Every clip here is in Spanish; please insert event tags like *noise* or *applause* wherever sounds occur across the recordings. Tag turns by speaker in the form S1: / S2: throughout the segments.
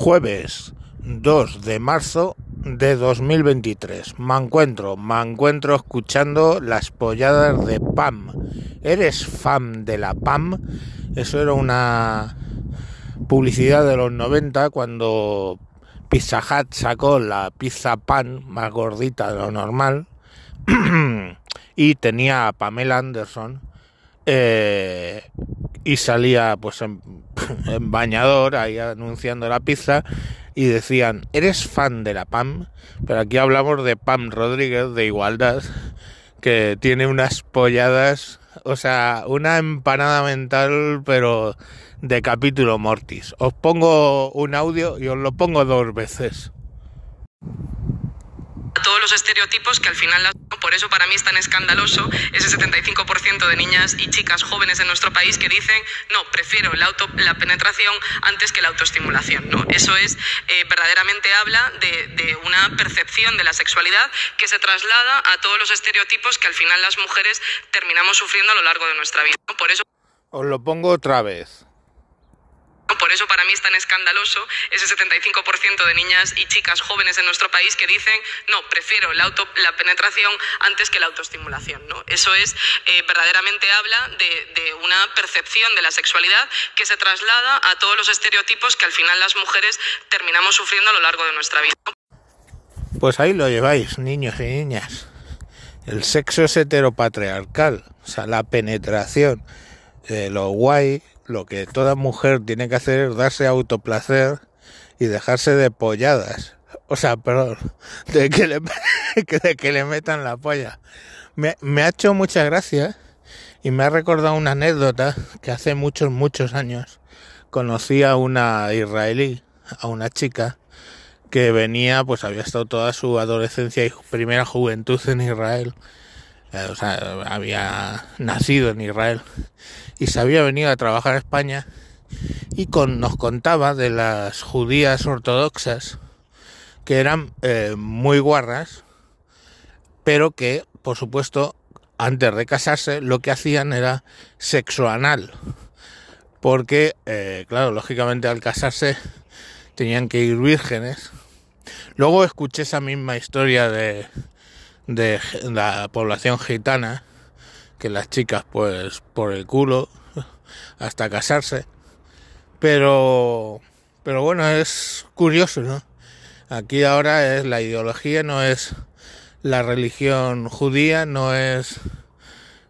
S1: Jueves 2 de marzo de 2023. Me encuentro, me encuentro escuchando las polladas de PAM. ¿Eres fan de la PAM? Eso era una publicidad de los 90 cuando Pizza Hut sacó la pizza pan más gordita de lo normal *clears throat* y tenía a Pamela Anderson eh, y salía pues *laughs* en, bañador ahí anunciando la pizza y decían, ¿eres fan de la PAM? Pero aquí hablamos de Pam Rodríguez de Igualdad, que tiene unas polladas, o sea, una empanada mental, pero de capítulo Mortis. Os pongo un audio y os lo pongo dos veces
S2: todos los estereotipos que al final. Por eso para mí es tan escandaloso ese 75% de niñas y chicas jóvenes en nuestro país que dicen, no, prefiero la, auto, la penetración antes que la autoestimulación. ¿no? Eso es, eh, verdaderamente habla de, de, una percepción de la sexualidad que se traslada a todos los estereotipos que al final las mujeres terminamos sufriendo a lo largo de nuestra vida. Por eso...
S1: Os lo pongo otra vez.
S2: Por eso para mí es tan escandaloso ese 75% de niñas y chicas jóvenes en nuestro país que dicen, no, prefiero la, auto, la penetración antes que la autoestimulación. ¿no? Eso es, eh, verdaderamente habla de, una percepción de la sexualidad que se traslada a todos los estereotipos que al final las mujeres terminamos sufriendo a lo largo de nuestra vida.
S1: Pues ahí lo lleváis, niños y niñas. El sexo es heteropatriarcal, o sea, la penetración, eh, lo guay, lo que toda mujer tiene que hacer es darse autoplacer y dejarse de polladas. O sea, perdón, *laughs* de que le, *laughs* de que le metan la polla. Me, ha hecho mucha gracia y me ha recordado una anécdota que hace muchos, muchos años conocí a una israelí, a una chica que venía, pues había estado toda su adolescencia y primera juventud en Israel o sea, había nacido en Israel y se había venido a trabajar a España y con, nos contaba de las judías ortodoxas que eran eh, muy guarras, pero que, por supuesto, antes de casarse lo que hacían era sexo anal, porque, eh, claro, lógicamente al casarse tenían que ir vírgenes. Luego escuché esa misma historia de de la población gitana, que las chicas pues por el culo *laughs* hasta casarse. Pero pero bueno, es curioso, ¿no? Aquí ahora es la ideología, no es la religión judía, no es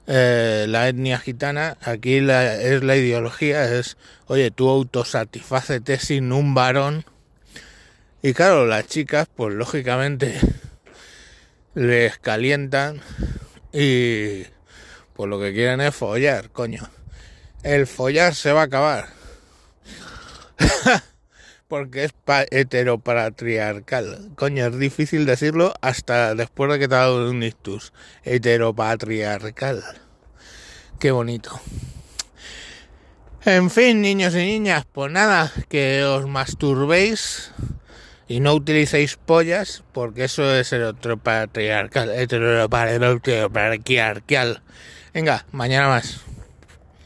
S1: eh, la etnia gitana, aquí la, es la ideología, es, oye, tú autosatisfácete sin un varón. Y claro, las chicas, pues lógicamente les calientan y pues lo que quieren es follar, coño. El follar se va a acabar. *laughs* Porque es heteropatriarcal. Coño, es difícil decirlo hasta después de que te ha dado un ictus. Heteropatriarcal. Qué bonito. En fin, niños y niñas, pues nada, que os masturbéis y no utilicéis pollas porque eso es el otro patriarcal, heteropatriarcal. Venga, mañana más.